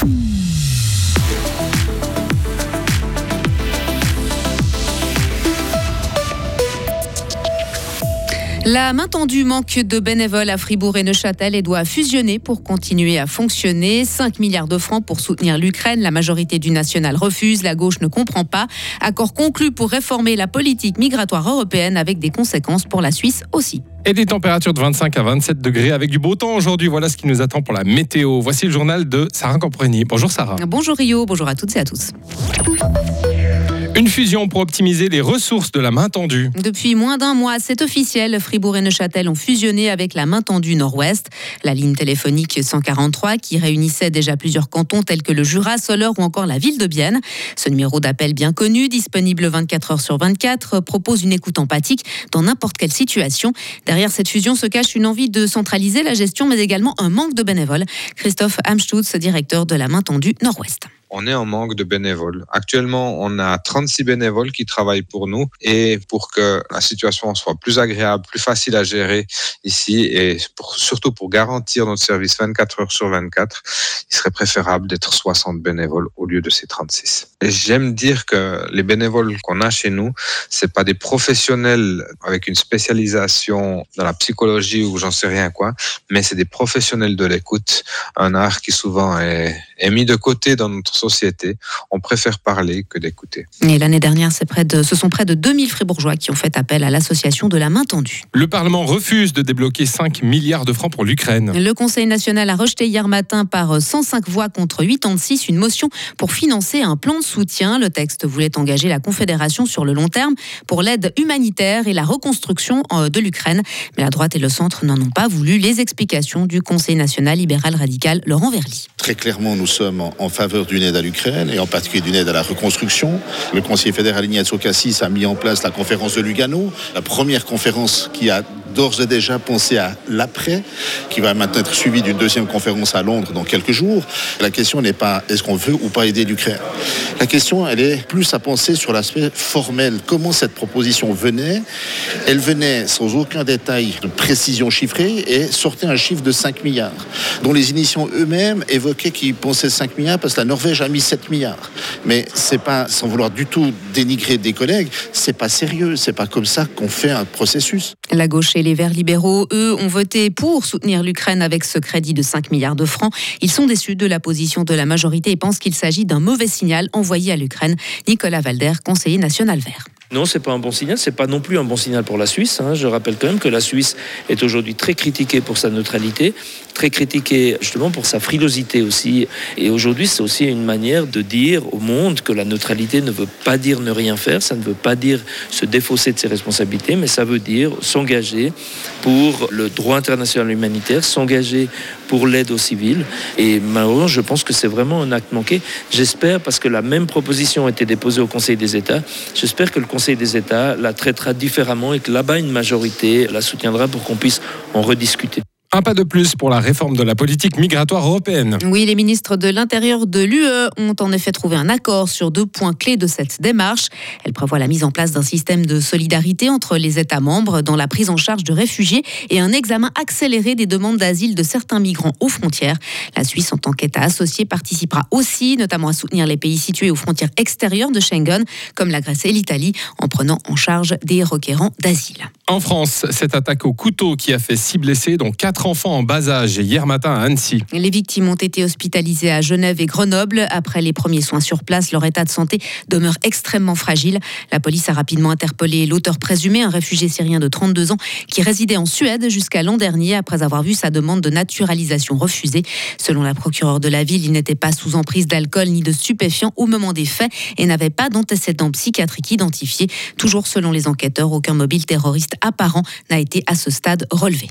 Mm-hmm. La main tendue manque de bénévoles à Fribourg et Neuchâtel et doit fusionner pour continuer à fonctionner. 5 milliards de francs pour soutenir l'Ukraine. La majorité du national refuse. La gauche ne comprend pas. Accord conclu pour réformer la politique migratoire européenne avec des conséquences pour la Suisse aussi. Et des températures de 25 à 27 degrés avec du beau temps aujourd'hui. Voilà ce qui nous attend pour la météo. Voici le journal de Sarah Campreni. Bonjour Sarah. Bonjour Rio, bonjour à toutes et à tous. Une fusion pour optimiser les ressources de la main tendue. Depuis moins d'un mois, c'est officiel. Fribourg et Neuchâtel ont fusionné avec la main tendue Nord-Ouest. La ligne téléphonique 143 qui réunissait déjà plusieurs cantons tels que le Jura, Soleure ou encore la ville de Bienne. Ce numéro d'appel bien connu, disponible 24 heures sur 24, propose une écoute empathique dans n'importe quelle situation. Derrière cette fusion se cache une envie de centraliser la gestion, mais également un manque de bénévoles. Christophe Amstutz, directeur de la main tendue Nord-Ouest on est en manque de bénévoles. Actuellement, on a 36 bénévoles qui travaillent pour nous et pour que la situation soit plus agréable, plus facile à gérer ici et surtout pour garantir notre service 24 heures sur 24, il serait préférable d'être 60 bénévoles au lieu de ces 36. Et j'aime dire que les bénévoles qu'on a chez nous, c'est pas des professionnels avec une spécialisation dans la psychologie ou j'en sais rien quoi, mais c'est des professionnels de l'écoute, un art qui souvent est, est mis de côté dans notre société. On préfère parler que d'écouter. Et l'année dernière, près de, ce sont près de 2000 fribourgeois qui ont fait appel à l'association de la main tendue. Le Parlement refuse de débloquer 5 milliards de francs pour l'Ukraine. Le Conseil national a rejeté hier matin par 105 voix contre 86 une motion pour financer un plan de soutien. Le texte voulait engager la Confédération sur le long terme pour l'aide humanitaire et la reconstruction euh, de l'Ukraine. Mais la droite et le centre n'en ont pas voulu. Les explications du Conseil national libéral radical Laurent Verly. Très clairement, nous sommes en faveur d'une aide à l'Ukraine et en particulier d'une aide à la reconstruction. Le conseiller fédéral Ignazio Cassis a mis en place la conférence de Lugano, la première conférence qui a d'ores et déjà pensé à l'après, qui va maintenant être suivie d'une deuxième conférence à Londres dans quelques jours. La question n'est pas est-ce qu'on veut ou pas aider l'Ukraine. La question, elle est plus à penser sur l'aspect formel. Comment cette proposition venait? Elle venait sans aucun détail de précision chiffrée et sortait un chiffre de 5 milliards, dont les initiants eux-mêmes évoquaient qu'ils pensaient 5 milliards parce que la Norvège a mis 7 milliards. Mais c'est pas, sans vouloir du tout dénigrer des collègues, c'est pas sérieux, c'est pas comme ça qu'on fait un processus. La gauche et les Verts libéraux, eux, ont voté pour soutenir l'Ukraine avec ce crédit de 5 milliards de francs. Ils sont déçus de la position de la majorité et pensent qu'il s'agit d'un mauvais signal envoyé à l'Ukraine. Nicolas Valder, conseiller national vert. Non, c'est pas un bon signal. C'est pas non plus un bon signal pour la Suisse. Hein. Je rappelle quand même que la Suisse est aujourd'hui très critiquée pour sa neutralité, très critiquée justement pour sa frilosité aussi. Et aujourd'hui, c'est aussi une manière de dire au monde que la neutralité ne veut pas dire ne rien faire, ça ne veut pas dire se défausser de ses responsabilités, mais ça veut dire s'engager pour le droit international humanitaire, s'engager pour l'aide aux civils. Et malheureusement, je pense que c'est vraiment un acte manqué. J'espère, parce que la même proposition a été déposée au Conseil des États, j'espère que le Conseil des États la traitera différemment et que là-bas, une majorité la soutiendra pour qu'on puisse en rediscuter. Un pas de plus pour la réforme de la politique migratoire européenne. Oui, les ministres de l'Intérieur de l'UE ont en effet trouvé un accord sur deux points clés de cette démarche. Elle prévoit la mise en place d'un système de solidarité entre les États membres dans la prise en charge de réfugiés et un examen accéléré des demandes d'asile de certains migrants aux frontières. La Suisse, en tant qu'État associé, participera aussi, notamment à soutenir les pays situés aux frontières extérieures de Schengen, comme la Grèce et l'Italie, en prenant en charge des requérants d'asile. En France, cette attaque au couteau qui a fait six blessés, dont quatre enfants en bas âge hier matin à Annecy. Les victimes ont été hospitalisées à Genève et Grenoble. Après les premiers soins sur place, leur état de santé demeure extrêmement fragile. La police a rapidement interpellé l'auteur présumé, un réfugié syrien de 32 ans qui résidait en Suède jusqu'à l'an dernier après avoir vu sa demande de naturalisation refusée. Selon la procureure de la ville, il n'était pas sous emprise d'alcool ni de stupéfiants au moment des faits et n'avait pas d'antécédents psychiatriques identifiés. Toujours selon les enquêteurs, aucun mobile terroriste apparent n'a été à ce stade relevé.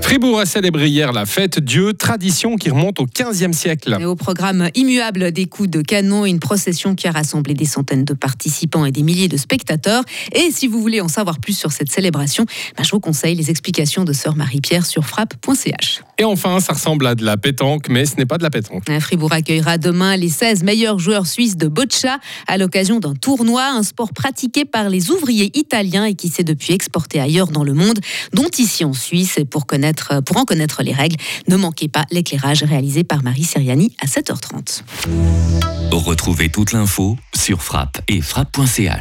Fribourg a célébré hier la fête Dieu, tradition qui remonte au 15e siècle. Et au programme immuable des coups de canon, une procession qui a rassemblé des centaines de participants et des milliers de spectateurs. Et si vous voulez en savoir plus sur cette célébration, bah, je vous conseille les explications de sœur Marie-Pierre sur frappe.ch. Et enfin, ça ressemble à de la pétanque, mais ce n'est pas de la pétanque. Fribourg accueillera demain les 16 meilleurs joueurs suisses de boccia à l'occasion d'un tournoi, un sport pratiqué par les ouvriers italiens et qui s'est depuis exporté ailleurs dans le monde, dont ici en Suisse. Et pour, connaître, pour en connaître les règles, ne manquez pas l'éclairage réalisé par Marie Seriani à 7h30. Retrouvez toute l'info sur frappe et frappe.ch.